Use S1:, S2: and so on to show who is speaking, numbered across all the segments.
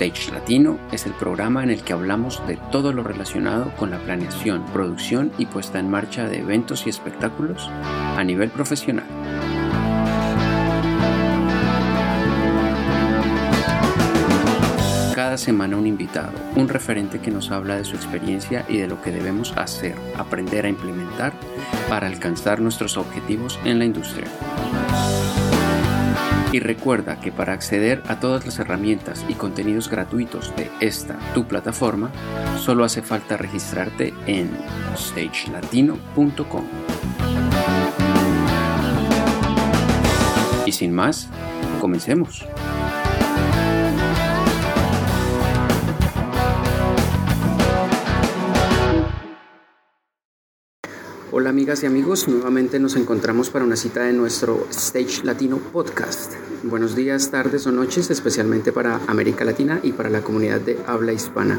S1: Stage Latino es el programa en el que hablamos de todo lo relacionado con la planeación, producción y puesta en marcha de eventos y espectáculos a nivel profesional. Cada semana un invitado, un referente que nos habla de su experiencia y de lo que debemos hacer, aprender a implementar para alcanzar nuestros objetivos en la industria. Y recuerda que para acceder a todas las herramientas y contenidos gratuitos de esta tu plataforma, solo hace falta registrarte en stagelatino.com. Y sin más, comencemos. Hola amigas y amigos, nuevamente nos encontramos para una cita de nuestro Stage Latino Podcast. Buenos días, tardes o noches, especialmente para América Latina y para la comunidad de habla hispana.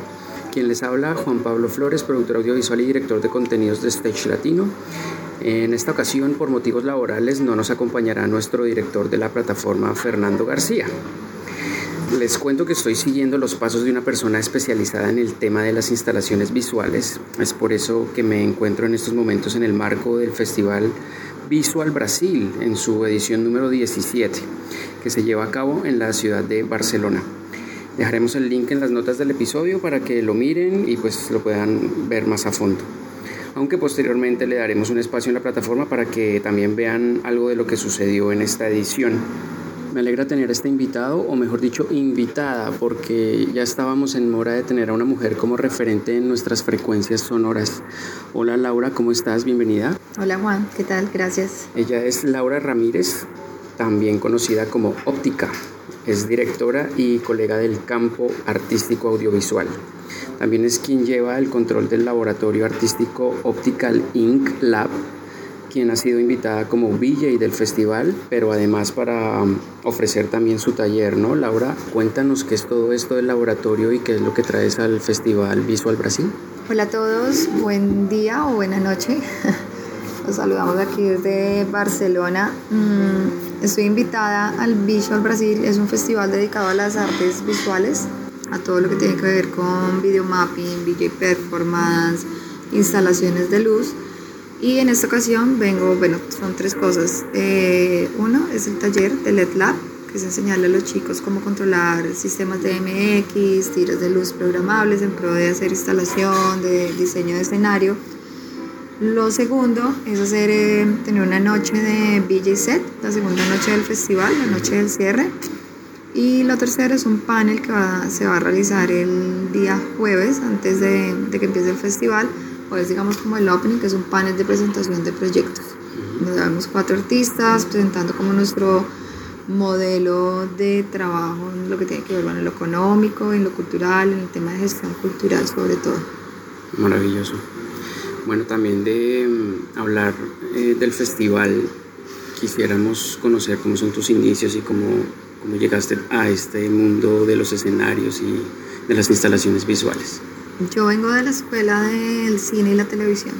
S1: Quien les habla, Juan Pablo Flores, productor audiovisual y director de contenidos de Stage Latino. En esta ocasión, por motivos laborales, no nos acompañará nuestro director de la plataforma, Fernando García. Les cuento que estoy siguiendo los pasos de una persona especializada en el tema de las instalaciones visuales. Es por eso que me encuentro en estos momentos en el marco del Festival Visual Brasil en su edición número 17, que se lleva a cabo en la ciudad de Barcelona. Dejaremos el link en las notas del episodio para que lo miren y pues lo puedan ver más a fondo. Aunque posteriormente le daremos un espacio en la plataforma para que también vean algo de lo que sucedió en esta edición. Me alegra tener a este invitado, o mejor dicho, invitada, porque ya estábamos en hora de tener a una mujer como referente en nuestras frecuencias sonoras. Hola Laura, ¿cómo estás? Bienvenida.
S2: Hola Juan, ¿qué tal? Gracias.
S1: Ella es Laura Ramírez, también conocida como Óptica. Es directora y colega del campo artístico audiovisual. También es quien lleva el control del laboratorio artístico Optical Inc. Lab quien ha sido invitada como VJ del festival, pero además para um, ofrecer también su taller, ¿no? Laura, cuéntanos qué es todo esto del laboratorio y qué es lo que traes al Festival Visual Brasil.
S2: Hola a todos, buen día o buena noche. Los saludamos aquí desde Barcelona. Mm, estoy invitada al Visual Brasil, es un festival dedicado a las artes visuales, a todo lo que tiene que ver con videomapping, VJ performance, instalaciones de luz. Y en esta ocasión vengo, bueno, son tres cosas. Eh, uno es el taller de LED Lab, que es enseñarle a los chicos cómo controlar sistemas de MX, tiros de luz programables en pro de hacer instalación, de diseño de escenario. Lo segundo es hacer, eh, tener una noche de VJ Set, la segunda noche del festival, la noche del cierre. Y lo tercero es un panel que se va a realizar el día jueves, antes de, de que empiece el festival, pues digamos como el opening, que es un panel de presentación de proyectos. Nos vemos cuatro artistas presentando como nuestro modelo de trabajo en lo que tiene que ver con lo económico, en lo cultural, en el tema de gestión cultural sobre todo.
S1: Maravilloso. Bueno, también de mm, hablar eh, del festival, quisiéramos conocer cómo son tus inicios y cómo, cómo llegaste a este mundo de los escenarios y de las instalaciones visuales.
S2: Yo vengo de la escuela del cine y la televisión.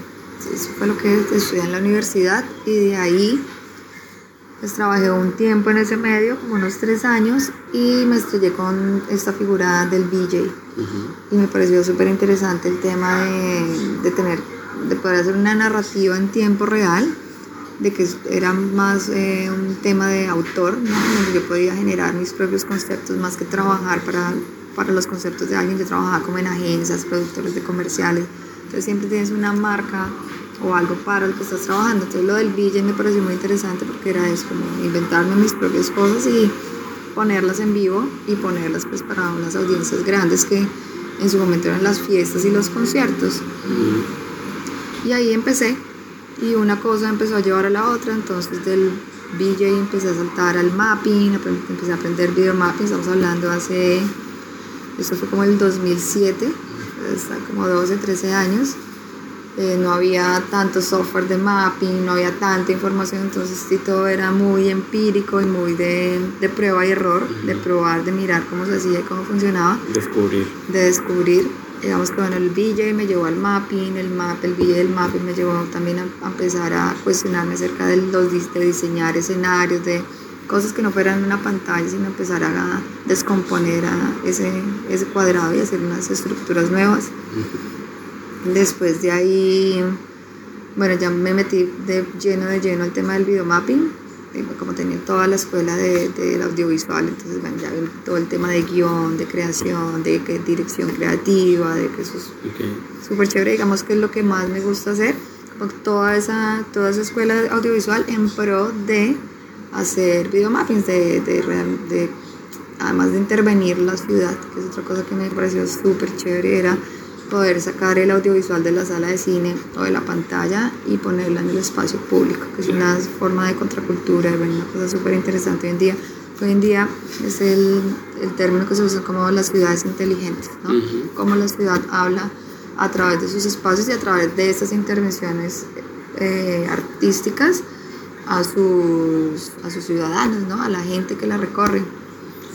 S2: Eso fue lo que estudié en la universidad y de ahí pues trabajé un tiempo en ese medio, como unos tres años, y me estrellé con esta figura del VJ. Y me pareció súper interesante el tema de, tener, de poder hacer una narrativa en tiempo real, de que era más eh, un tema de autor, ¿no? donde yo podía generar mis propios conceptos más que trabajar para para los conceptos de alguien que trabajaba como en agencias, productores de comerciales. Entonces siempre tienes una marca o algo para el que estás trabajando. Entonces lo del VJ me pareció muy interesante porque era eso, como inventarme mis propias cosas y ponerlas en vivo y ponerlas pues para unas audiencias grandes que en su momento eran las fiestas y los conciertos. Y ahí empecé y una cosa empezó a llevar a la otra, entonces del VJ empecé a saltar al mapping, empecé a aprender video mapping, estamos hablando hace eso fue como el 2007, está como 12, 13 años. eh, no había tanto software de mapping, no había tanta información, entonces sí, todo era muy empírico y muy de, de prueba y error, de probar, de mirar cómo se hacía y cómo funcionaba.
S1: Descubrir.
S2: De descubrir. Digamos que bueno, el VJ me llevó al mapping, el map, el VJ del mapping me llevó también a, empezar a cuestionarme acerca de, los, de diseñar escenarios, de cosas que no fueran una pantalla, sino empezar a descomponer a ese, ese cuadrado y hacer unas estructuras nuevas. Después de ahí, bueno, ya me metí de lleno de lleno al tema del videomapping, como tenía toda la escuela del de, audiovisual, entonces bueno, ya vi todo el tema de guion, de creación, de que, dirección creativa, de que eso es súper chévere, digamos que es lo que más me gusta hacer, toda esa, toda esa escuela audiovisual en pro de hacer videomappings, de, de, de, además de intervenir la ciudad, que es otra cosa que me pareció súper chévere, era poder sacar el audiovisual de la sala de cine o de la pantalla y ponerla en el espacio público, que es una forma de contracultura, una cosa súper interesante hoy en día. Hoy en día es el, el, término que se usa como las ciudades inteligentes, ¿no? Cómo la ciudad habla a través de sus espacios y a través de estas intervenciones eh, artísticas a sus, a sus ciudadanos, ¿no? a la gente que la recorre.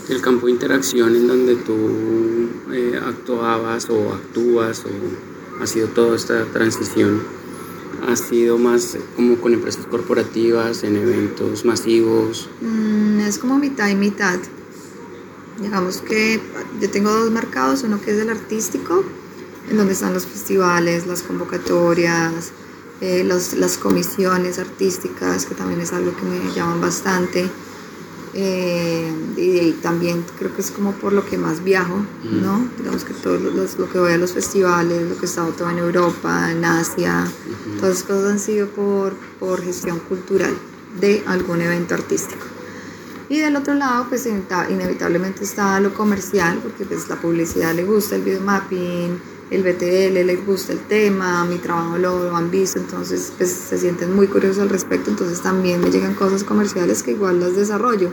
S1: El campo de interacción en donde tú eh, actuabas o actúas o ha sido toda esta transición ha sido más como con empresas corporativas en eventos masivos.
S2: Mm, es como mitad y mitad. Digamos que yo tengo dos mercados uno que es el artístico en donde están los festivales las convocatorias eh, las comisiones artísticas que también es algo que me llaman bastante eh, y, también creo que es como por lo que más viajo, ¿no? Digamos que todo lo que voy a los festivales, lo que he estado todo en Europa, en Asia, todas esas cosas han sido por, por gestión cultural de algún evento artístico. Y del otro lado, pues inevitablemente está lo comercial, porque pues la publicidad le gusta, el videomapping, el BTL les gusta el tema, mi trabajo lo, han visto, entonces pues, se sienten muy curiosos al respecto, entonces también me llegan cosas comerciales que igual las desarrollo.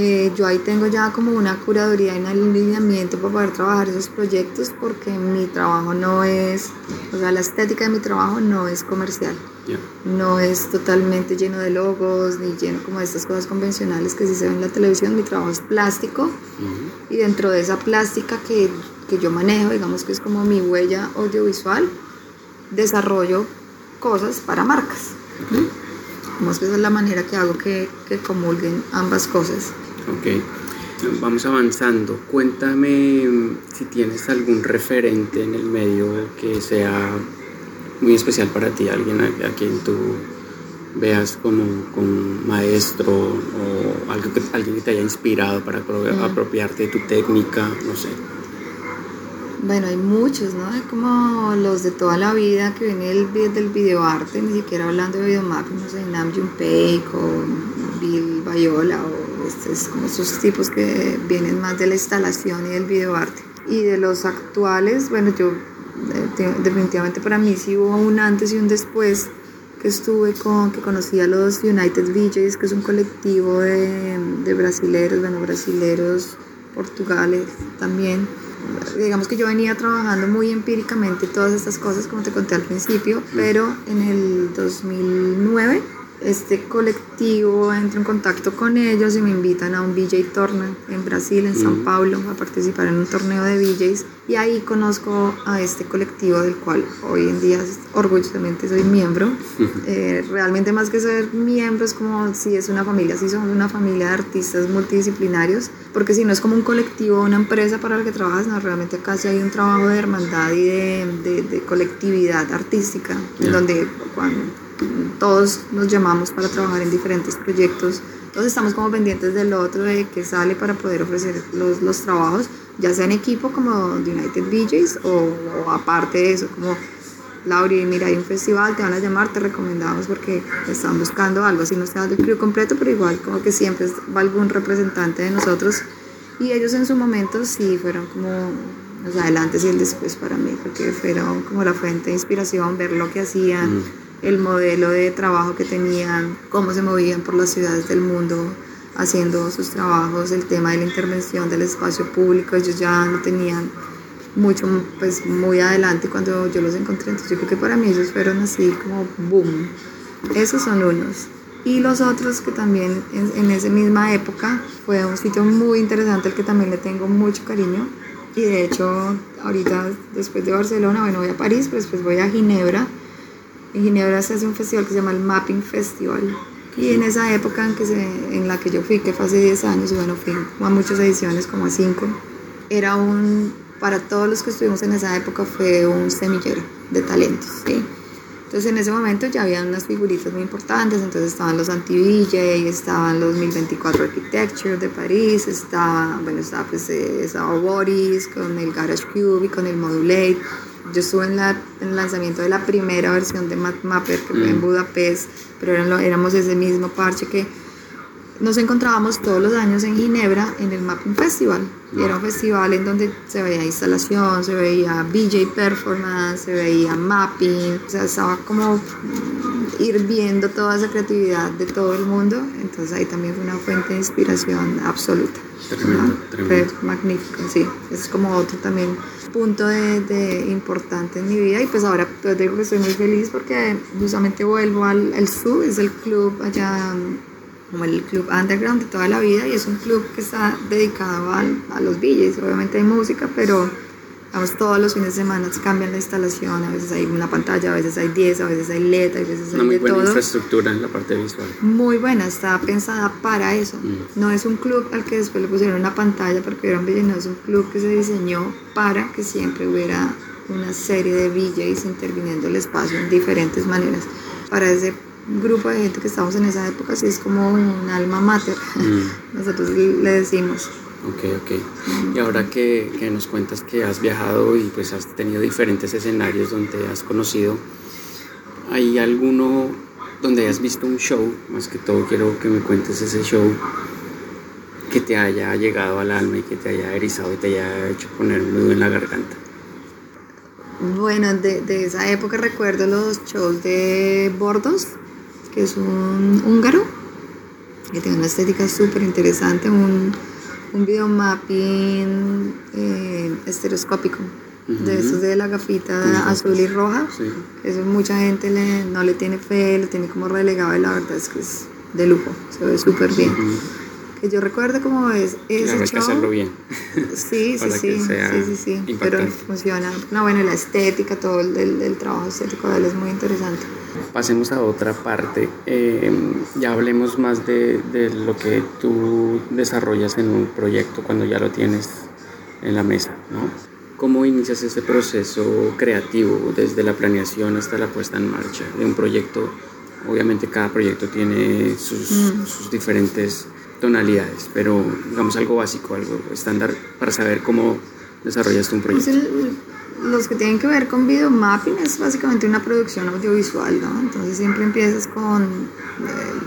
S2: Eh, yo ahí tengo ya como una curaduría y un alineamiento para poder trabajar esos proyectos porque mi trabajo no es, o sea, la estética de mi trabajo no es comercial. No es totalmente lleno de logos ni lleno como de estas cosas convencionales que sí se ven en la televisión. Mi trabajo es plástico y dentro de esa plástica que, que yo manejo, digamos que es como mi huella audiovisual, desarrollo cosas para marcas. Como es que esa es la manera que hago que, que comulguen ambas cosas.
S1: Ok. Vamos avanzando. Cuéntame mm, si tienes algún referente en el medio que sea muy especial para ti, alguien a, quien tú veas como, maestro o algo que, alguien que te haya inspirado para apropiarte de tu técnica, no sé.
S2: Bueno, hay muchos, ¿no? Hay como los de toda la vida que vienen del, del videoarte, ni siquiera hablando de videomapping, no sé, Nam Junpei o Bill Bayola o estos, como esos tipos que vienen más de la instalación y del videoarte. Y de los actuales, bueno, yo eh, definitivamente para mí sí hubo un antes y un después que estuve con, que conocí a los United VJs, que es un colectivo de, de brasileros, bueno, brasileros, portugales también digamos que yo venía trabajando muy empíricamente todas estas cosas, como te conté al principio, pero en el 2009 este colectivo entra en contacto con ellos y me invitan a un VJ Tournament en Brasil, en São Paulo, a participar en un torneo de VJs y ahí conozco a este colectivo del cual hoy en día orgullosamente soy miembro. Eh, realmente más que ser miembro es como si es una familia, si somos una familia de artistas multidisciplinarios, porque si no es como un colectivo, una empresa para la que trabajas, no, realmente casi hay un trabajo de hermandad y de, de, colectividad artística, en donde cuando todos nos llamamos para trabajar en diferentes proyectos, todos estamos como pendientes del otro, de que sale para poder ofrecer los, los trabajos, ya sea en equipo como United DJs o, aparte de eso, como Lauri, mira, hay un festival, te van a llamar, te recomendamos porque están buscando algo, así no sea del crew completo, pero igual como que siempre va algún representante de nosotros. Y ellos en su momento sí fueron como los adelantes y el después para mí, porque fueron como la fuente de inspiración, ver lo que hacían el modelo de trabajo que tenían, cómo se movían por las ciudades del mundo haciendo sus trabajos, el tema de la intervención del espacio público, ellos ya no tenían mucho, pues muy adelante cuando yo los encontré. Entonces yo creo que para mí esos fueron así como boom. Esos son unos. Y los otros que también en, en esa misma época fue un sitio muy interesante al que también le tengo mucho cariño. Y de hecho, ahorita después de Barcelona, bueno, voy a París, pero después voy a Ginebra. En Ginebra se hace un festival que se llama el Mapping Festival. Y en esa época en, que se, en la que yo fui, que fue hace 10 años, y bueno, fui a muchas ediciones, como a 5, era un, para todos los que estuvimos en esa época, fue un semillero de talentos, ¿sí? Entonces en ese momento ya había unas figuritas muy importantes, entonces estaban los anti-VJ, estaban los 1024 Architecture de París, estaba, bueno, estaba pues eh, estaba Boris con el Garage Cube y con el Modulate. Yo estuve en, la, en el lanzamiento de la primera versión de Mapper que fue en Budapest, pero eran, éramos ese mismo parche que nos encontrábamos todos los años en Ginebra en el Mapping Festival. Y era un festival en donde se veía instalación, se veía BJ performance, se veía mapping, o sea, estaba como ir viendo toda esa creatividad de todo el mundo. Entonces ahí también fue una fuente de inspiración absoluta.
S1: Tremendo, tremendo.
S2: Fue magnífico, sí. Es como otro también punto de, importante en mi vida. Y pues ahora pues digo que estoy muy feliz porque justamente vuelvo al el SU, es el club allá como el club underground de toda la vida y es un club que está dedicado a, a los DJs. Obviamente hay música, pero vamos, todos los fines de semana se cambian la instalación, a veces hay una pantalla, a veces hay 10, a veces hay LED, a veces hay
S1: Una muy
S2: de
S1: buena
S2: todo.
S1: infraestructura en la parte visual.
S2: Muy buena, está pensada para eso.
S1: Mm.
S2: No es un club al que después le pusieron una pantalla porque era un no, es un club que se diseñó para que siempre hubiera una serie de DJs interviniendo el espacio en diferentes maneras. Para ese grupo de gente que estamos en esa época, sí es como un alma mater.
S1: Mm.
S2: Nosotros le decimos.
S1: Ok, ok. Y ahora que, nos cuentas que has viajado y pues has tenido diferentes escenarios donde has conocido, ¿hay alguno donde hayas visto un show? Más que todo quiero que me cuentes ese show que te haya llegado al alma y que te haya erizado y te haya hecho poner un nudo en la garganta.
S2: Bueno, de, de esa época recuerdo los shows de Bordos, que es un húngaro, que tiene una estética súper interesante, un, un video mapping eh, estereoscópico, de esos de la gafita azul y roja.
S1: Sí.
S2: Eso mucha gente le- no le tiene fe, lo tiene como relegado y la verdad es que es de lujo, se ve súper bien. Que yo recuerdo como es ese
S1: Claro, hay que
S2: show.
S1: hacerlo bien.
S2: Sí, sí, sí, sí, sí, sí, pero funciona. No, bueno, la estética, todo el, el- el trabajo estético de él es muy interesante.
S1: Pasemos a otra parte. Eh, ya hablemos más de, de lo que tú desarrollas en un proyecto cuando ya lo tienes en la mesa, ¿no? ¿Cómo inicias ese proceso creativo desde la planeación hasta la puesta en marcha de un proyecto? Obviamente cada proyecto tiene sus,
S2: Mm.
S1: sus diferentes tonalidades, pero digamos algo básico, algo estándar para saber cómo desarrollaste un
S2: Pues
S1: proyecto.
S2: el- los que tienen que ver con video mapping es básicamente una producción audiovisual, ¿no? Entonces siempre empiezas con, eh,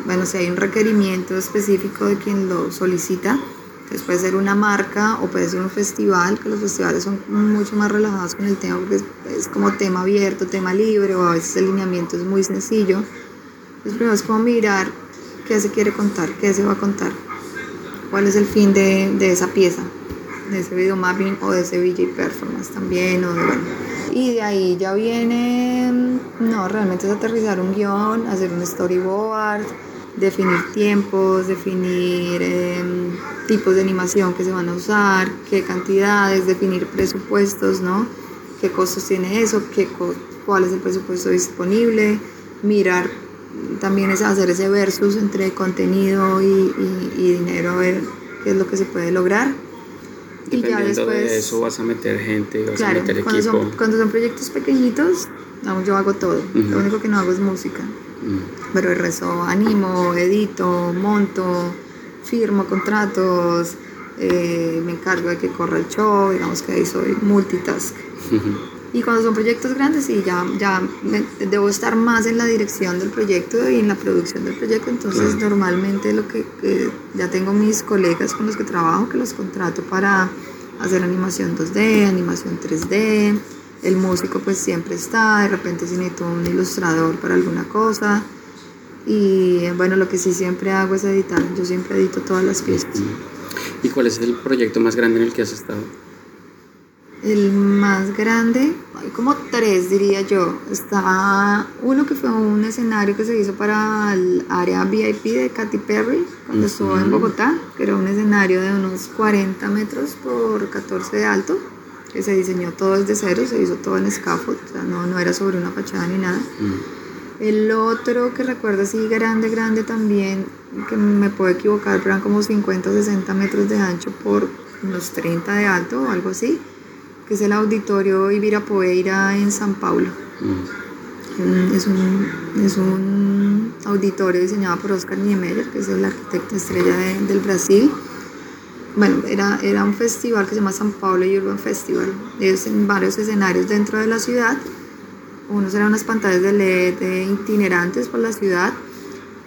S2: bueno, si hay un requerimiento específico de quien lo solicita, entonces puede ser una marca o puede ser un festival, que los festivales son mucho más relajados con el tema porque es, es como tema abierto, tema libre o a veces el lineamiento es muy sencillo. Entonces primero es como mirar qué se quiere contar, qué se va a contar, cuál es el fin de, de esa pieza, de ese video mapping o de ese VJ performance también. O de, bueno. Y de ahí ya viene, no, realmente es aterrizar un guion, hacer un storyboard, definir tiempos, definir em, tipos de animación que se van a usar, qué cantidades, definir presupuestos, ¿no? ¿Qué costos tiene eso? ¿Qué co- ¿Cuál es el presupuesto disponible? Mirar también es hacer ese versus entre contenido y, y- y dinero, a ver qué es lo que se puede lograr. Y ya después,
S1: de eso vas a meter gente, vas a
S2: claro,
S1: meter
S2: cuando
S1: equipo.
S2: son, cuando son proyectos pequeñitos, vamos, yo hago todo. Lo único que no hago es música.
S1: Mm.
S2: Pero el resto animo, edito, monto, firmo contratos, eh, me encargo de que corra el show, digamos que ahí soy multitask. Y cuando son proyectos grandes, sí, ya, ya me- debo estar más en la dirección del proyecto y en la producción del proyecto. Entonces,
S1: Claro.
S2: normalmente lo que que ya tengo mis colegas con los que trabajo, que los contrato para hacer animación 2D, animación 3D. El músico, pues siempre está. De repente, si necesito un ilustrador para alguna cosa. Y bueno, lo que sí siempre hago es editar. Yo siempre edito todas las piezas.
S1: ¿Y cuál es el proyecto más grande en el que has estado?
S2: El más grande, hay como tres diría yo. Está uno que fue un escenario que se hizo para el área VIP de Katy Perry cuando estuvo en Bogotá, que era un escenario de unos 40 metros por 14 de alto, que se diseñó todo desde cero, se hizo todo en scaffold, o sea, no, no era sobre una fachada ni nada. El otro que recuerdo así grande, grande también, que me puedo equivocar, pero eran como 50 o 60 metros de ancho por unos 30 de alto o algo así que es el Auditorio Ibirapuera en San Paulo. Mm, es, un, es, un, auditorio diseñado por Oscar Niemeyer, que es el arquitecto estrella del Brasil. Bueno, era, era un festival que se llama San Paulo Urban Festival. Es en varios escenarios dentro de la ciudad. Unos eran unas pantallas de LED itinerantes por la ciudad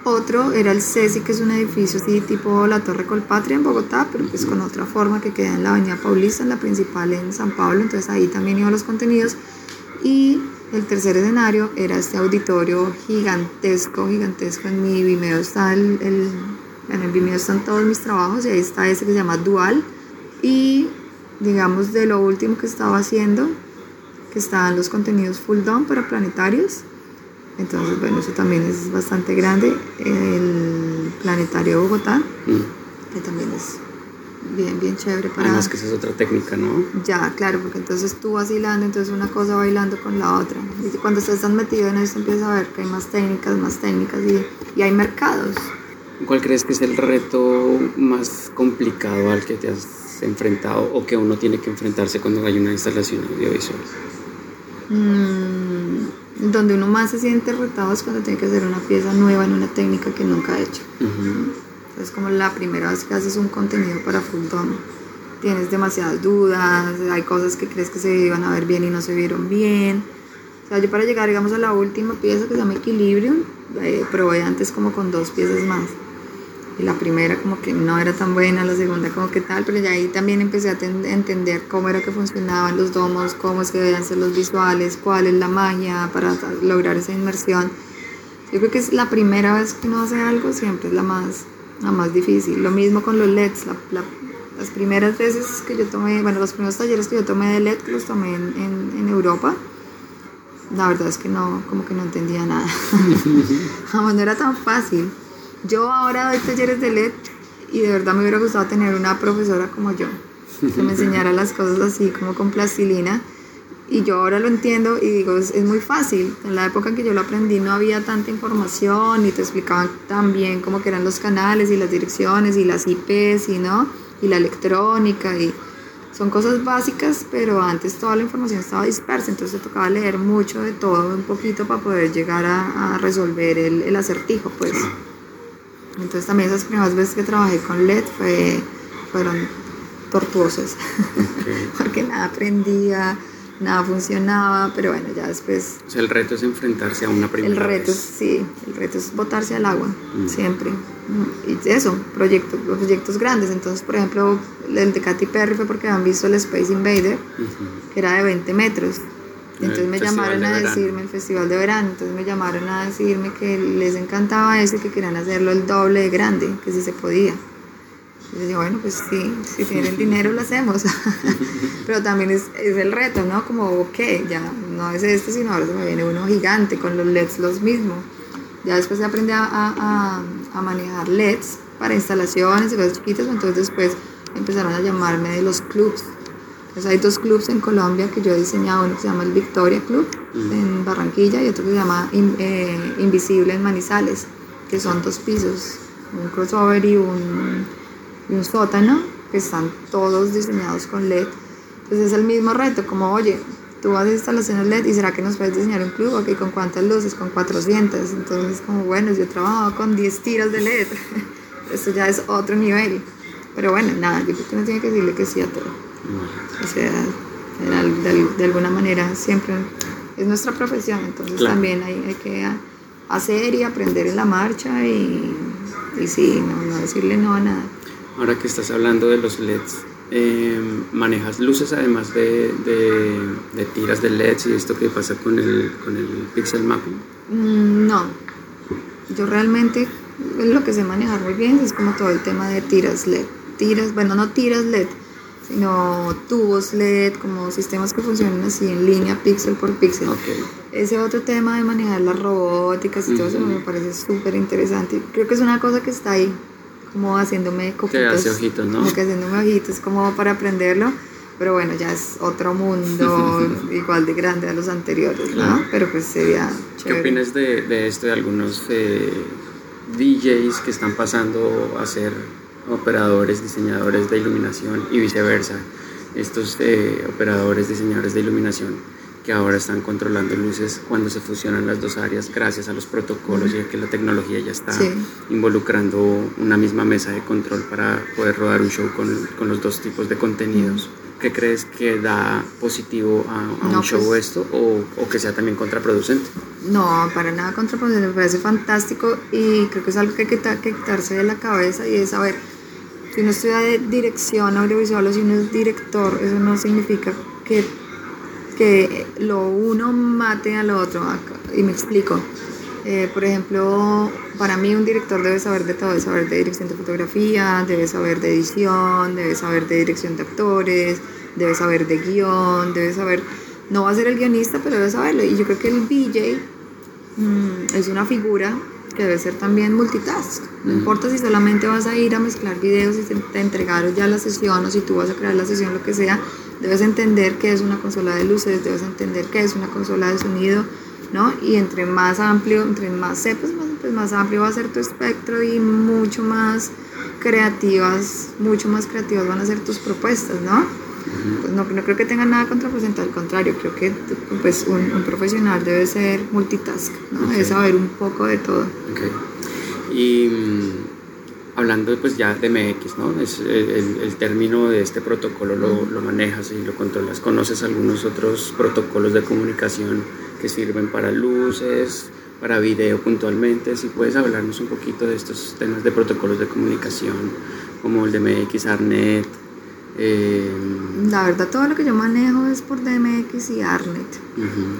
S2: otro era el CESI, que es un edificio así tipo la Torre Colpatria en Bogotá, pero pues con otra forma que queda en la Avenida Paulista, en la principal en San Pablo, entonces ahí también iban los contenidos. Y el tercer escenario era este auditorio gigantesco, gigantesco. En mi Vimeo está el, en el Vimeo están todos mis trabajos y ahí está ese que se llama Dual. Y digamos de lo último que estaba haciendo, que estaban los contenidos full dome para planetarios entonces, bueno, eso también es bastante grande. El Planetario Bogotá, mm. que también es bien, bien chévere
S1: para... Además que esa es otra técnica, ¿no?
S2: Ya, claro, porque entonces tú vas hilando, entonces una cosa va hilando con la otra. Y cuando estás metido en eso empiezas a ver que hay más técnicas, más técnicas y, y hay mercados.
S1: ¿Cuál crees que es el reto más complicado al que te has enfrentado o que uno tiene que enfrentarse cuando hay una instalación audiovisual?
S2: Mm, donde uno más se siente retado es cuando tiene que hacer una pieza nueva en una técnica que nunca ha hecho. Es como la primera vez que haces un contenido para full Tienes demasiadas dudas, hay cosas que crees que se iban a ver bien y no se vieron bien. O sea, yo para llegar, digamos, a la última pieza que se llama Equilibrium, eh, probé antes como con dos piezas más y la primera como que no era tan buena, la segunda como que tal, pero ya ahí también empecé a entender cómo era que funcionaban los domos, cómo es que debían ser los visuales, cuál es la magia para lograr esa inmersión. Yo creo que es la primera vez que uno hace algo, siempre es la más, la más difícil. Lo mismo con los LEDs, las primeras veces que yo tomé, bueno, los primeros talleres que yo tomé de LED, que los tomé en, en, en Europa, la verdad es que no, como que no entendía nada. no era tan fácil. Yo ahora doy talleres de LED y de verdad me hubiera gustado tener una profesora como yo, que me enseñara las cosas así como con plastilina. Y yo ahora lo entiendo y digo, es, muy fácil. En la época en que yo lo aprendí no había tanta información y te explicaban tan bien cómo que eran los canales y las direcciones y las IPs y, ¿no? y la electrónica y son cosas básicas, pero antes toda la información estaba dispersa, entonces tocaba leer mucho de todo un poquito para poder llegar a, resolver el, el acertijo, pues. Entonces también esas primeras veces que trabajé con LED fue, fueron tortuosas, porque nada aprendía, nada funcionaba, pero bueno, ya después...
S1: O sea, el reto es enfrentarse a una primera
S2: El reto
S1: es,
S2: sí, el reto es botarse al agua, mm. siempre. Y eso, proyectos, proyectos grandes. Entonces, por ejemplo, el de Katy Perry fue porque habían visto el Space Invader, que era de 20 metros. Entonces me llamaron a decirme el festival de verano, entonces me llamaron a decirme que les encantaba ese, que querían hacerlo el doble de grande, que si se podía. Y yo dije, bueno, pues sí, si tienen dinero lo hacemos. Pero también es, es, el reto, ¿no? Como, ok, ya no es esto, sino ahora se me viene uno gigante con los LEDs los mismos. Ya después se aprende a, a, a manejar LEDs para instalaciones y cosas chiquitas, entonces después empezaron a llamarme de los clubs hay dos clubs en Colombia que yo he diseñado, uno que se llama el Victoria Club en Barranquilla y otro que se llama eh, Invisible en Manizales, que son dos pisos, un crossover y un, y un sótano, que están todos diseñados con LED. Entonces es el mismo reto, como oye, tú haces instalaciones LED y será que nos puedes diseñar un club, ok, con cuántas luces, con 400, entonces como bueno, yo he trabajado con 10 tiras de LED, eso ya es otro nivel, pero bueno, nada, yo creo que uno tiene que decirle que sí a todo. O sea, de, alguna manera siempre es nuestra profesión, entonces también hay, hay, que hacer y aprender en la marcha y, y sí, no, decirle no a nada.
S1: Ahora que estás hablando de los LEDs, eh, ¿manejas luces además de, de, tiras de LEDs y esto que pasa con el, con el pixel mapping?
S2: Mm, no, yo realmente lo que sé manejar muy bien es como todo el tema de tiras LED. Tiras, bueno, no tiras LED, sino tubos LED, como sistemas que funcionan así en línea, píxel por píxel. Ese otro tema de manejar las robóticas y todo eso me parece súper interesante. Creo que es una cosa que está ahí, como haciéndome
S1: coquitos. Que ojitos, ¿no?
S2: Como que haciéndome ojitos, como para aprenderlo. Pero bueno, ya es otro mundo igual de grande a los anteriores, ¿no? Pero pues sería
S1: ¿Qué opinas de, de esto de algunos eh, DJs que están pasando a ser operadores, diseñadores de iluminación y viceversa? Estos eh, operadores, diseñadores de iluminación que ahora están controlando luces cuando se fusionan las dos áreas gracias a los protocolos y a que la tecnología ya está involucrando una misma mesa de control para poder rodar un show con, con los dos tipos de contenidos. ¿Qué crees que da positivo a, un show pues esto o, o, que sea también contraproducente?
S2: No, para nada contraproducente, me parece fantástico y creo que es algo que hay que, que quitarse de la cabeza y es saber, si uno estudia de dirección audiovisual o si uno es director, eso no significa que, que lo uno mate al otro. Y me explico. Eh, por ejemplo, para mí un director debe saber de todo, debe saber de dirección de fotografía, debe saber de edición, debe saber de dirección de actores, debe saber de guion, debe saber, no va a ser el guionista, pero debe saberlo. Y yo creo que el DJ mm, es una figura que debe ser también multitask. No importa si solamente vas a ir a mezclar videos y te entregaron ya la sesión o si tú vas a crear la sesión, lo que sea, debes entender qué es una consola de luces, debes entender qué es una consola de sonido, ¿no? Y entre más amplio, entre más sepas, pues más amplio va a ser tu espectro y mucho más creativas, mucho más creativas van a ser tus propuestas, ¿no? Pues no, no, creo que tenga nada contrapresente, al contrario, creo que pues un, profesional debe ser multitask, ¿no? debe saber un poco de todo.
S1: Y mm, hablando pues ya de MX, ¿no? Es el, el, término de este protocolo lo, lo, manejas y lo controlas. ¿Conoces algunos otros protocolos de comunicación que sirven para luces, para video puntualmente? Si puedes hablarnos un poquito de estos temas de protocolos de comunicación, como el DMX, ARNET.
S2: Eh... La verdad, todo lo que yo manejo es por DMX y ARNET.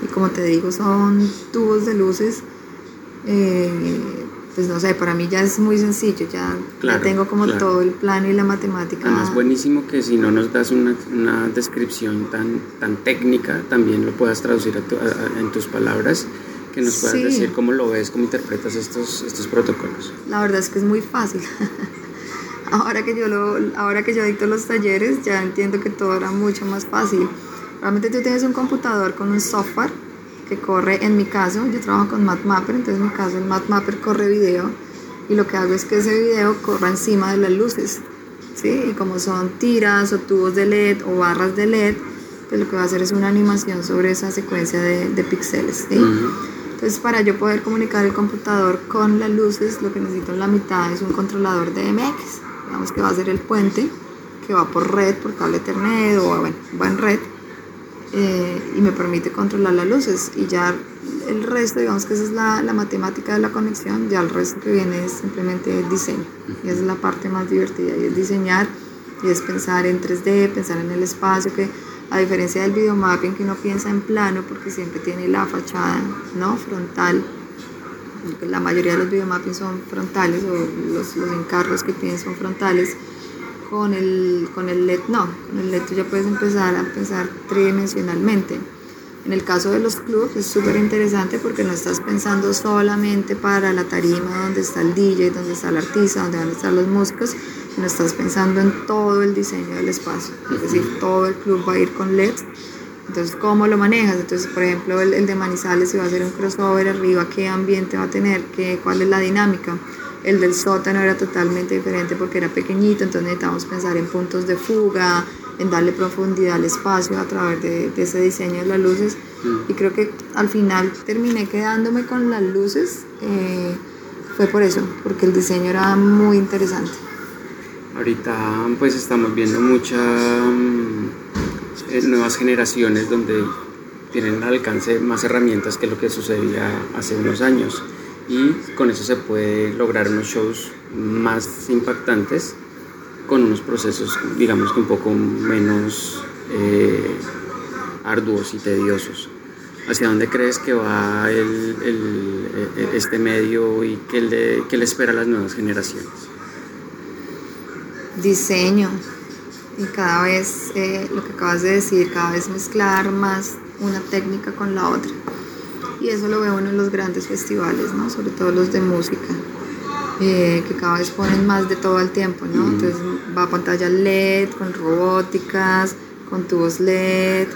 S2: Y como te digo, son tubos de luces. Eh, pues no sé, para mí ya es muy sencillo, ya, tengo como todo el plan y la matemática.
S1: Además, buenísimo que si no nos das una, una descripción tan, tan técnica, también lo puedas traducir en tus palabras, que nos puedas decir cómo lo ves, cómo interpretas estos, estos protocolos.
S2: La verdad es que es muy fácil. ahora, que yo lo, ahora que yo dicto los talleres, ya entiendo que todo era mucho más fácil. Realmente tú tienes un computador con un software que corre, en mi caso, yo trabajo con MathMapper, entonces en mi caso el MathMapper corre video y lo que hago es que ese video corra encima de las luces, ¿sí? Y como son tiras o tubos de LED o barras de LED, pues lo que va a hacer es una animación sobre esa secuencia de, de píxeles, ¿sí? Entonces para yo poder comunicar el computador con las luces, lo que necesito en la mitad es un controlador de MX, digamos que va a ser el puente que va por red, por cable Ethernet o bueno, va en red eh, y me permite controlar las luces y ya el resto, digamos que esa es la, la, matemática de la conexión, ya el resto que viene es simplemente el diseño y esa es la parte más divertida y es diseñar y es pensar en 3D, pensar en el espacio que a diferencia del videomapping que uno piensa en plano porque siempre tiene la fachada ¿no? frontal la mayoría de los videomapping son frontales o los, los encargos que tienen son frontales con el, con el LED no, con el LED tú ya puedes empezar a pensar tridimensionalmente. En el caso de los clubs es súper interesante porque no estás pensando solamente para la tarima donde está el DJ, donde está el artista, donde van a estar los músicos, sino estás pensando en todo el diseño del espacio. Es decir, todo el club va a ir con LED. Entonces, ¿cómo lo manejas? Entonces, por ejemplo, el, el de Manizales, si va a hacer un crossover arriba, ¿qué ambiente va a tener? ¿Qué, ¿Cuál es la dinámica? El del sótano era totalmente diferente porque era pequeñito, entonces necesitábamos pensar en puntos de fuga, en darle profundidad al espacio a través de, ese diseño de las luces. Y creo que al final terminé quedándome con las luces. Eh, fue por eso, porque el diseño era muy interesante.
S1: Ahorita pues estamos viendo muchas mm, eh, nuevas generaciones donde tienen al alcance más herramientas que lo que sucedía hace unos años y con eso se puede lograr unos shows más impactantes con unos procesos digamos que un poco menos eh, arduos y tediosos. ¿Hacia dónde crees que va el, el, este medio y qué le, qué le espera a las nuevas generaciones?
S2: Diseño. Y cada vez, eh, lo que acabas de decir, cada vez mezclar más una técnica con la otra. Y eso lo veo en los grandes festivales, ¿no? sobre todo los de música, eh, que cada vez ponen más de todo el tiempo. ¿no? Entonces va a pantalla LED, con robóticas, con tubos LED,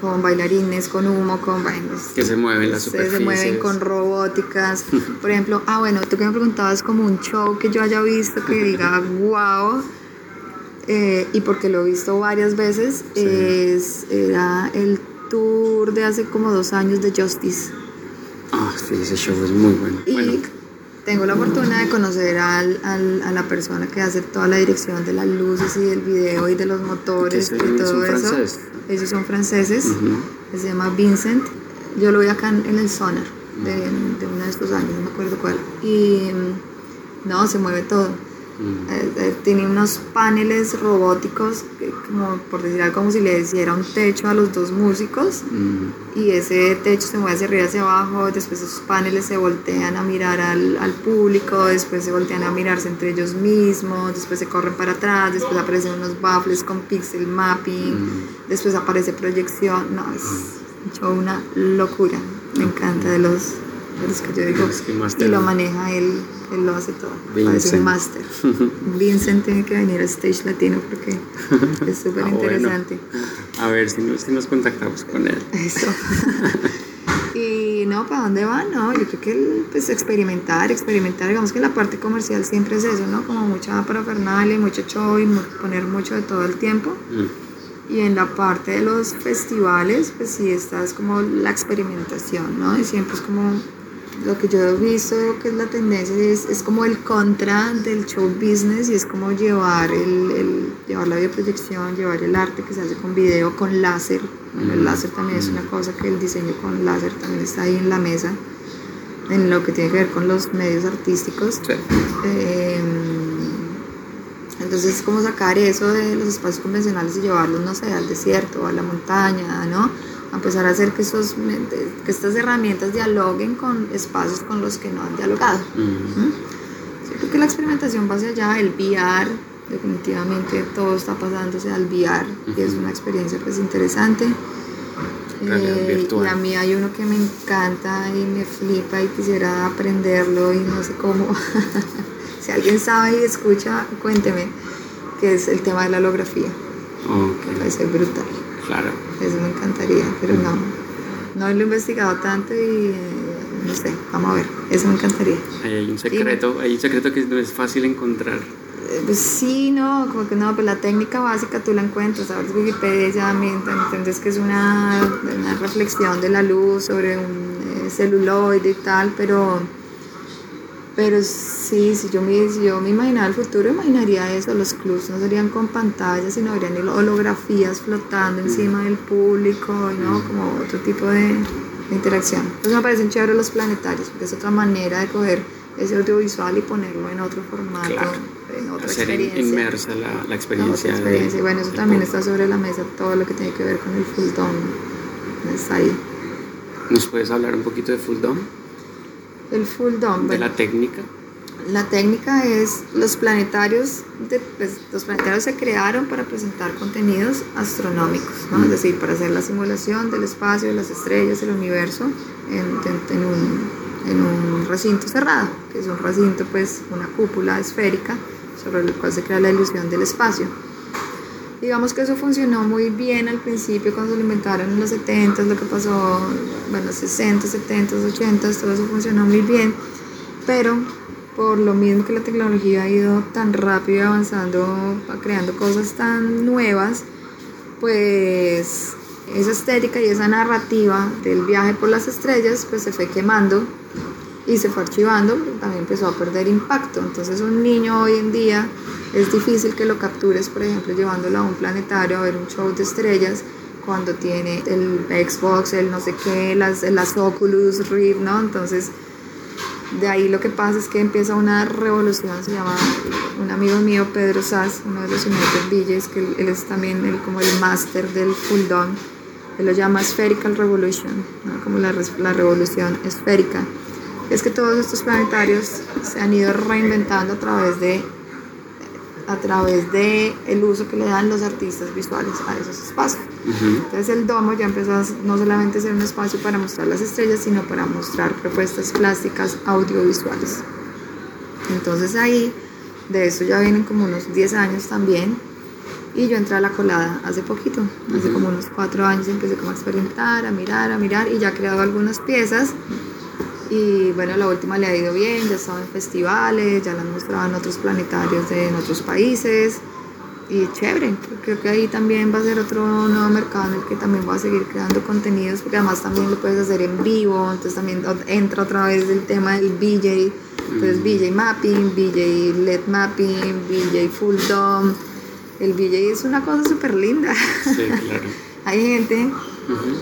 S2: con bailarines, con humo, con vainas.
S1: Que se mueven las superficies.
S2: Se mueven con robóticas. Por ejemplo, ah, bueno, tú que me preguntabas como un show que yo haya visto que diga, wow, eh, y porque lo he visto varias veces, es, era el tour de hace como dos años de Justice.
S1: Ah, sí, ese show es muy bueno.
S2: Y tengo la fortuna de conocer al, al, a la persona que hace toda la dirección de las luces y del video y de los motores y todo eso. Francés? ellos son franceses, se llama Vincent. Yo lo vi acá en, el Sonar de, de, uno de estos años, no me acuerdo cuál. Y mm, no, se mueve todo. Eh, tiene unos paneles robóticos, como por decir algo, como si le hiciera un techo a los dos músicos. Y ese techo se mueve hacia arriba, hacia abajo. Después esos paneles se voltean a mirar al, al, público. Después se voltean a mirarse entre ellos mismos. Después se corren para atrás. Después aparecen unos baffles con pixel mapping. Después aparece proyección. No, es una locura. Me encanta de los es que yo digo, y lo maneja él, él lo hace todo. Parece un máster. Vincent tiene que venir a Stage Latino porque es súper ah, interesante.
S1: A ver si nos, si nos contactamos con él.
S2: Eso. y no, ¿para dónde va? No, yo creo que pues experimentar, experimentar, digamos que la parte comercial siempre es eso, ¿no? Como mucha parafernalia, mucho show y poner mucho de todo el tiempo. Mm. Y en la parte de los festivales, pues sí, está es como la experimentación, ¿no? Y siempre es como lo que yo he visto que es la tendencia es, es como el contra del show business y es como llevar, el, el, llevar la bioproyección, llevar el arte que se hace con video, con láser. Bueno, el mm. láser también es una cosa que el diseño con láser también está ahí en la mesa, en lo que tiene que ver con los medios artísticos. Em, entonces es como sacar eso de los espacios convencionales y llevarlos, no sé, al desierto, a la montaña, ¿no? A empezar a hacer que, esos, que estas herramientas dialoguen con espacios con los que no han dialogado. ¿Mm? creo que la experimentación va hacia allá, el VR, definitivamente todo está pasándose al VR y es una experiencia pues interesante. Eh, y a mí hay uno que me encanta y me flipa y quisiera aprenderlo y no sé cómo. si alguien sabe y escucha, cuénteme, que es el tema de la holografía. Okay. Me parece brutal.
S1: Claro.
S2: Eso me encantaría, pero no. No lo he investigado tanto y eh, no sé, vamos a ver. Eso me encantaría.
S1: hay un secreto, hay un secreto que no es fácil encontrar.
S2: Eh, pues sí, no, como que no, pues la técnica básica tú la encuentras, abres Wikipedia, ya entiendes que es una, una reflexión de la luz sobre un eh, celuloide y tal, pero pero sí, si yo, me, si yo me imaginara el futuro, imaginaría eso, los clubs no serían con pantallas, sino habrían holografías flotando encima del público, ¿no? como otro tipo de, interacción. Entonces me parecen chéveres los planetarios, porque es otra manera de coger ese audiovisual y ponerlo en otro formato, en otra
S1: Hacer
S2: experiencia.
S1: inmersa la, la experiencia.
S2: experiencia. bueno, eso también está sobre la mesa, todo lo que tiene que ver con el full dome. Está ahí.
S1: ¿Nos puedes hablar un poquito de full dome?
S2: El full dome.
S1: ¿De la técnica?
S2: La técnica es los planetarios, pues, los planetarios se crearon para presentar contenidos astronómicos, ¿no? es decir, para hacer la simulación del espacio, de las estrellas, del universo en, en, un, en, un, recinto cerrado, que es un recinto, pues una cúpula esférica sobre el cual se crea la ilusión del espacio. Digamos que eso funcionó muy bien al principio cuando lo inventaron en los 70, lo que pasó, bueno, 60, 70, 80, todo eso funcionó muy bien, pero por lo mismo que la tecnología ha ido tan rápido avanzando, creando cosas tan nuevas, pues esa estética y esa narrativa del viaje por las estrellas pues se fue quemando y se fue archivando, también empezó a perder impacto. Entonces un niño hoy en día es difícil que lo captures, por ejemplo, llevándolo a un planetario a ver un show de estrellas cuando tiene el Xbox, el no sé qué, las, las Oculus Rift, ¿no? Entonces, de ahí lo que pasa es que empieza una revolución, se llama un amigo mío, Pedro Sass, uno de los United Villas, que él, es también el, como el máster del full dome, él lo llama Spherical Revolution, ¿no? como la, la revolución esférica. Es que todos estos planetarios se han ido reinventando a través de a través de el uso que le dan los artistas visuales a esos espacios. Entonces el domo ya empezó a no solamente ser un espacio para mostrar las estrellas, sino para mostrar propuestas plásticas audiovisuales. Entonces ahí, de eso ya vienen como unos 10 años también, y yo entré a la colada hace poquito, hace como unos 4 años empecé como a experimentar, a mirar, a mirar, y ya he creado algunas piezas. Y bueno, la última le ha ido bien, ya estaba en festivales, ya la han mostrado en otros planetarios de en otros países y chévere. Creo que ahí también va a ser otro nuevo mercado en el que también voy a seguir creando contenidos, porque además también lo puedes hacer en vivo, entonces también entra otra vez el tema del BJ, entonces mm. BJ mapping, BJ LED mapping, BJ full dome. El BJ es una cosa súper linda. Sí, claro. Hay gente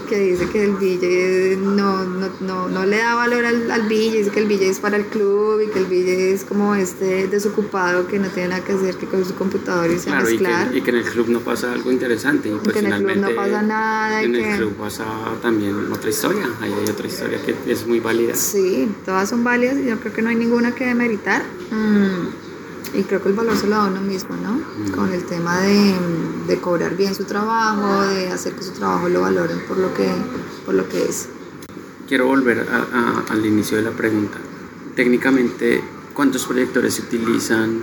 S2: que dice que el DJ no, no, no, no le da valor al, al dice que el DJ es para el club y que el DJ es como este desocupado que no tiene nada que hacer que con su computador y se claro, mezclar.
S1: Y que, en el club no pasa algo interesante. Y,
S2: que en el club no pasa nada.
S1: En el club pasa también otra historia, ahí hay otra historia que es muy válida.
S2: Sí, todas son válidas y yo creo que no hay ninguna que demeritar. Mm. Y creo que el valor se lo da uno mismo, ¿no? Mm. Con el tema de, de, cobrar bien su trabajo, de hacer que su trabajo lo valoren por lo que, por lo que es.
S1: Quiero volver al inicio de la pregunta. Técnicamente, ¿cuántos proyectores se utilizan?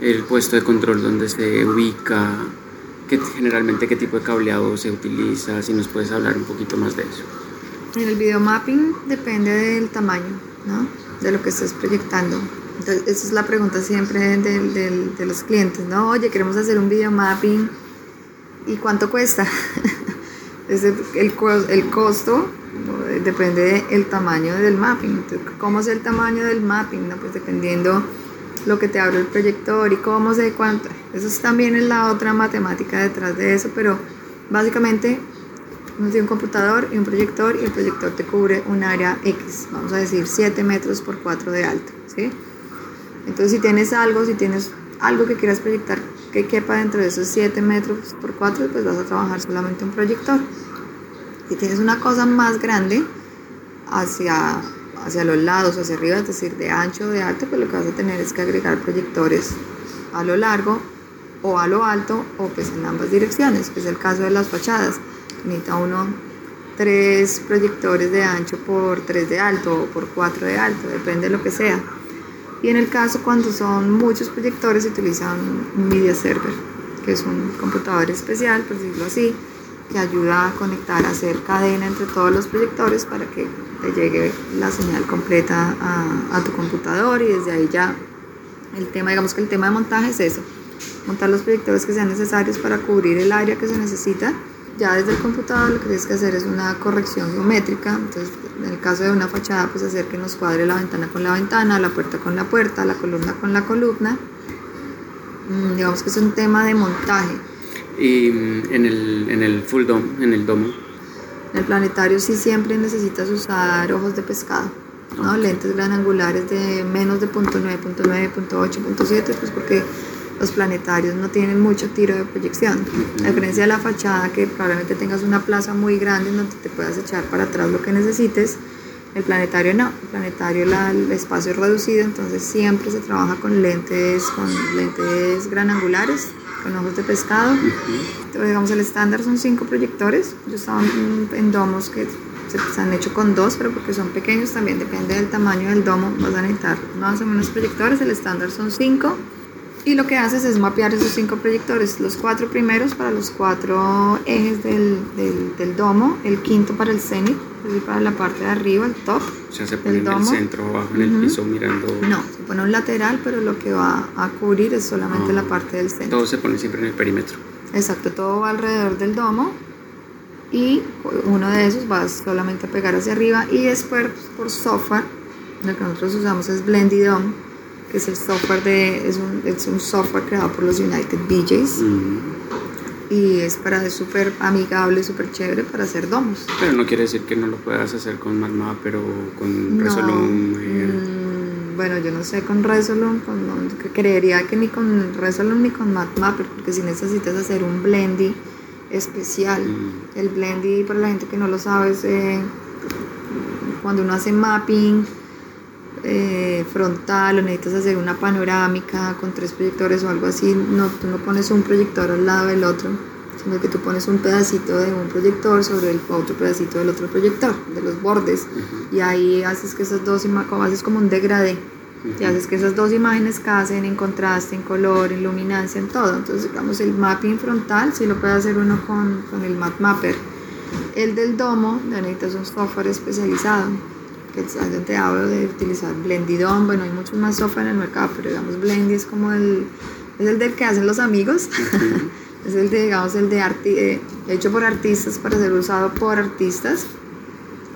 S1: ¿El puesto de control donde se ubica? ¿Qué, generalmente, ¿qué tipo de cableado se utiliza? Si nos puedes hablar un poquito más de eso.
S2: En el video mapping depende del tamaño, ¿no? De lo que estés proyectando entonces, esa es la pregunta siempre de, de, los clientes, ¿no? Oye, queremos hacer un video mapping y cuánto cuesta. el, el costo depende del tamaño del mapping. ¿Cómo es el tamaño del mapping? Pues dependiendo lo que te abre el proyector y cómo sé cuánto. Eso es también es la otra matemática detrás de eso, pero básicamente uno tiene un computador y un proyector y el proyector te cubre un área X, vamos a decir 7 metros por 4 de alto, ¿sí? Entonces si tienes algo, si tienes algo que quieras proyectar que quepa dentro de esos 7 metros por 4, pues vas a trabajar solamente un proyector. Si tienes una cosa más grande hacia, hacia los lados, hacia arriba, es decir, de ancho o de alto, pues lo que vas a tener es que agregar proyectores a lo largo o a lo alto o pues en ambas direcciones, es el caso de las fachadas. Necesita uno tres proyectores de ancho por 3 de alto o por 4 de alto, depende de lo que sea. Y en el caso cuando son muchos proyectores se utiliza un media server, que es un computador especial, por decirlo así, que ayuda a conectar, a hacer cadena entre todos los proyectores para que te llegue la señal completa a, a tu computador. Y desde ahí ya el tema, digamos que el tema de montaje es eso, montar los proyectores que sean necesarios para cubrir el área que se necesita ya desde el computador lo que tienes que hacer es una corrección geométrica, entonces en el caso de una fachada pues hacer que nos cuadre la ventana con la ventana, la puerta con la puerta, la columna con la columna, mm, digamos que es un tema de montaje.
S1: Y mm, en el, en el full dome, en el domo.
S2: En el planetario sí siempre necesitas usar ojos de pescado, ¿no? lentes gran angulares de menos de .9, .9, .8, .7, pues porque los planetarios no tienen mucho tiro de proyección. A diferencia de la fachada, que probablemente tengas una plaza muy grande donde te puedas echar para atrás lo que necesites, el planetario no. El planetario el espacio es reducido, entonces siempre se trabaja con lentes, con lentes gran angulares, con ojos de pescado. Entonces, digamos, el estándar son cinco proyectores. Yo estaba en domos que se, han hecho con dos, pero porque son pequeños también depende del tamaño del domo, vas a necesitar más o menos proyectores. El estándar son cinco y lo que haces es mapear esos cinco proyectores, los cuatro primeros para los cuatro ejes del, del, domo, el quinto para el cenit, para la parte de arriba, el top.
S1: O sea, se pone en el centro o abajo en el piso mirando.
S2: No, se pone un lateral, pero lo que va a cubrir es solamente la ah. parte del centro.
S1: Todo se pone siempre en el perímetro.
S2: Exacto, todo va alrededor del domo y uno de esos va solamente a pegar hacia arriba y después por software, lo que nosotros usamos es Blended Dome que es el software de, es un, es un software creado por los United BJs. Y es para, es súper amigable, súper chévere para hacer domos.
S1: Pero no quiere decir que no lo puedas hacer con Magma, pero con Resolum.
S2: Mm, bueno, yo no sé con Resolum, con, creería que ni con Resolum ni con Magma, porque si necesitas hacer un blendy especial. El blendy, para la gente que no lo sabe, es eh, cuando uno hace mapping. Eh, frontal o necesitas hacer una panorámica con tres proyectores o algo así, no, tú no pones un proyector al lado del otro, sino que tú pones un pedacito de un proyector sobre el otro pedacito del otro proyector, de los bordes, y ahí haces que esas dos imágenes, haces como un degradé, y haces que esas dos imágenes casen en contraste, en color, en luminancia, en todo. Entonces, digamos, el mapping frontal sí lo puede hacer uno con, con el Map Mapper. El del domo, necesitas un software especializado que te hablo de utilizar Blendidon, bueno, hay muchos más software en el mercado, pero digamos Blendy es como el, es el del que hacen los amigos, es el de, digamos, el de eh, hecho por artistas para ser usado por artistas.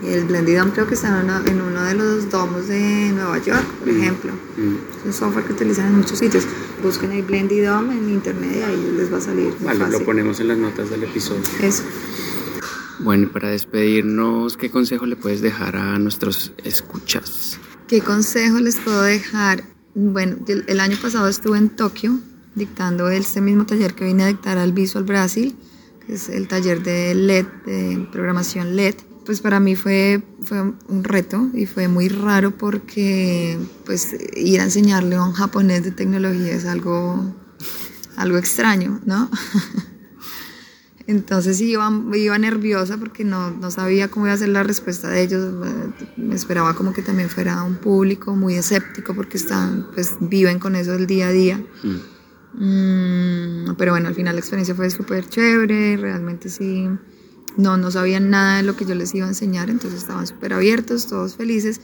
S2: El Blendidom creo que está en uno, en uno, de los domos de Nueva York, por ejemplo. Es un software que utilizan en muchos sitios. Busquen ahí Blendidom en internet y ahí les va a salir.
S1: Vale, lo ponemos en las notas del episodio.
S2: Eso.
S1: Bueno, y para despedirnos, ¿qué consejo le puedes dejar a nuestros escuchas?
S2: ¿Qué consejo les puedo dejar? Bueno, el año pasado estuve en Tokio dictando este mismo taller que vine a dictar al Visual Brasil, que es el taller de LED, de programación LED. Pues para mí fue, fue un reto y fue muy raro porque pues ir a enseñarle a un japonés de tecnología es algo, algo extraño, ¿no? Entonces iba, iba nerviosa porque no, no, sabía cómo iba a ser la respuesta de ellos. Me esperaba como que también fuera un público muy escéptico porque están, pues viven con eso el día a día. Mm. Mm, pero bueno, al final la experiencia fue súper chévere, realmente sí. No, no sabían nada de lo que yo les iba a enseñar, entonces estaban súper abiertos, todos felices.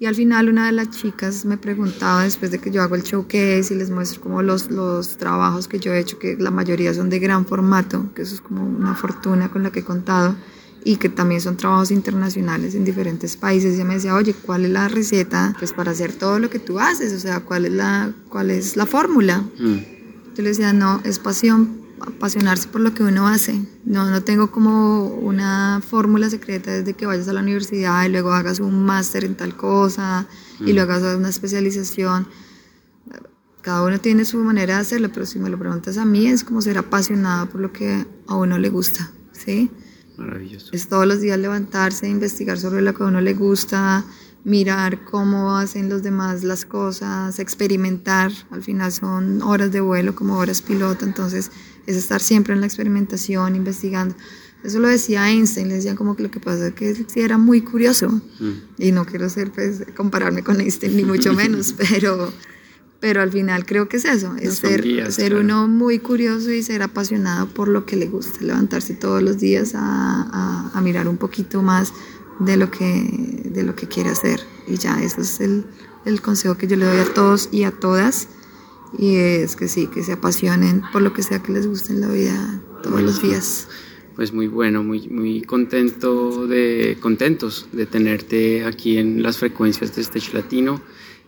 S2: Y al final una de las chicas me preguntaba, después de que yo hago el showcase y les muestro como los, los trabajos que yo he hecho, que la mayoría son de gran formato, que eso es como una fortuna con la que he contado, y que también son trabajos internacionales en diferentes países. Ella me decía, oye, ¿cuál es la receta pues, para hacer todo lo que tú haces? O sea, ¿cuál es la, cuál es la fórmula? Mm. Yo le decía, no, es pasión apasionarse por lo que uno hace. No, no tengo como una fórmula secreta desde que vayas a la universidad y luego hagas un máster en tal cosa y luego hagas una especialización. Cada uno tiene su manera de hacerlo, pero si me lo preguntas a mí es como ser apasionado por lo que a uno le gusta, ¿sí?
S1: Maravilloso.
S2: Es todos los días levantarse, investigar sobre lo que a uno le gusta, mirar cómo hacen los demás las cosas, experimentar. Al final son horas de vuelo como horas piloto, entonces es estar siempre en la experimentación, investigando. Eso lo decía Einstein, le decían como que lo que pasa es que él sí era muy curioso. Mm. Y no quiero ser, pues, compararme con Einstein, ni mucho menos, pero, pero al final creo que es eso, es ser, ser uno muy curioso y ser apasionado por lo que le gusta, levantarse todos los días a, a, mirar un poquito más de lo, que, de lo que quiere hacer. Y ya, eso es el, el consejo que yo le doy a todos y a todas y es que sí, que se apasionen por lo que sea que les guste en la vida todos los días.
S1: Pues muy bueno, muy, muy contento de, contentos de tenerte aquí en las frecuencias de Stage Latino.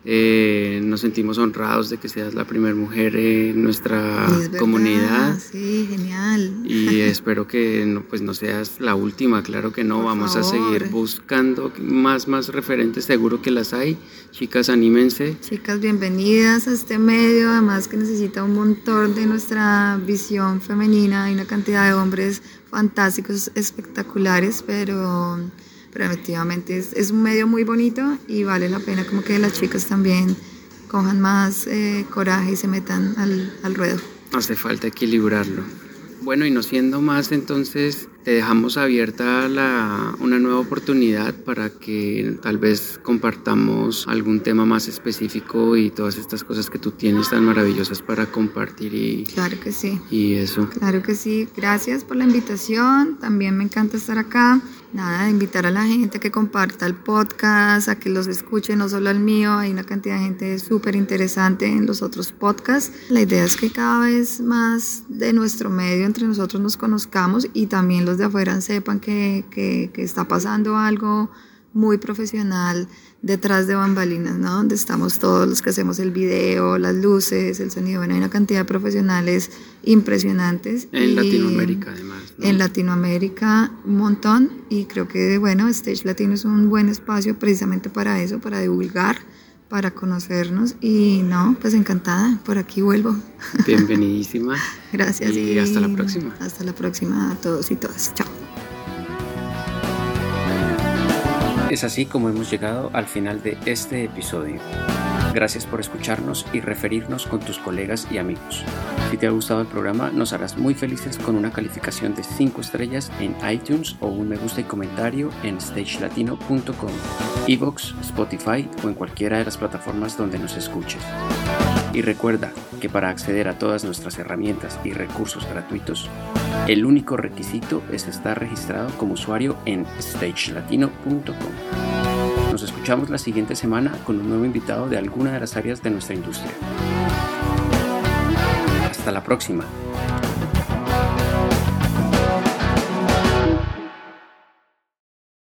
S1: Eh, nos sentimos honrados de que seas la primera mujer en nuestra comunidad.
S2: Sí, genial.
S1: Y espero que no, pues no seas la última, claro que no. Vamos a seguir buscando más, más referentes, seguro que las hay. Chicas, anímense.
S2: Chicas, bienvenidas a este medio, además que necesita un montón de nuestra visión femenina. Hay una cantidad de hombres fantásticos, espectaculares, pero pero efectivamente es, es, un medio muy bonito y vale la pena como que las chicas también cojan más eh, coraje y se metan al, al ruedo.
S1: Hace falta equilibrarlo. Bueno, y no siendo más, entonces te dejamos abierta la, una nueva oportunidad para que tal vez compartamos algún tema más específico y todas estas cosas que tú tienes tan maravillosas para compartir y
S2: claro que sí.
S1: y eso.
S2: Claro que sí. Gracias por la invitación. También me encanta estar acá nada invitar a la gente a que comparta el podcast a que los escuche no solo el mío. Hay una cantidad de gente súper interesante en los otros podcasts. La idea es que cada vez más de nuestro medio entre nosotros nos conozcamos y también de afuera sepan que, que, está pasando algo muy profesional detrás de bambalinas, ¿no? Donde estamos todos los que hacemos el video, las luces, el sonido. Bueno, hay una cantidad de profesionales impresionantes.
S1: En Latinoamérica, además.
S2: En Latinoamérica, un montón. Y creo que, bueno, Stage Latino es un buen espacio precisamente para eso, para divulgar para conocernos y no, pues encantada, por aquí vuelvo.
S1: Bienvenidísima.
S2: Gracias
S1: y, hasta la próxima.
S2: Hasta la próxima a todos y todas. Chao.
S1: Es así como hemos llegado al final de este episodio. Gracias por escucharnos y referirnos con tus colegas y amigos. Si te ha gustado el programa, nos harás muy felices con una calificación de 5 estrellas en iTunes o un me gusta y comentario en stagelatino.com, Evox, Spotify o en cualquiera de las plataformas donde nos escuches. Y recuerda que para acceder a todas nuestras herramientas y recursos gratuitos, el único requisito es estar registrado como usuario en stagelatino.com. Nos escuchamos la siguiente semana con un nuevo invitado de alguna de las áreas de nuestra industria. Hasta la próxima.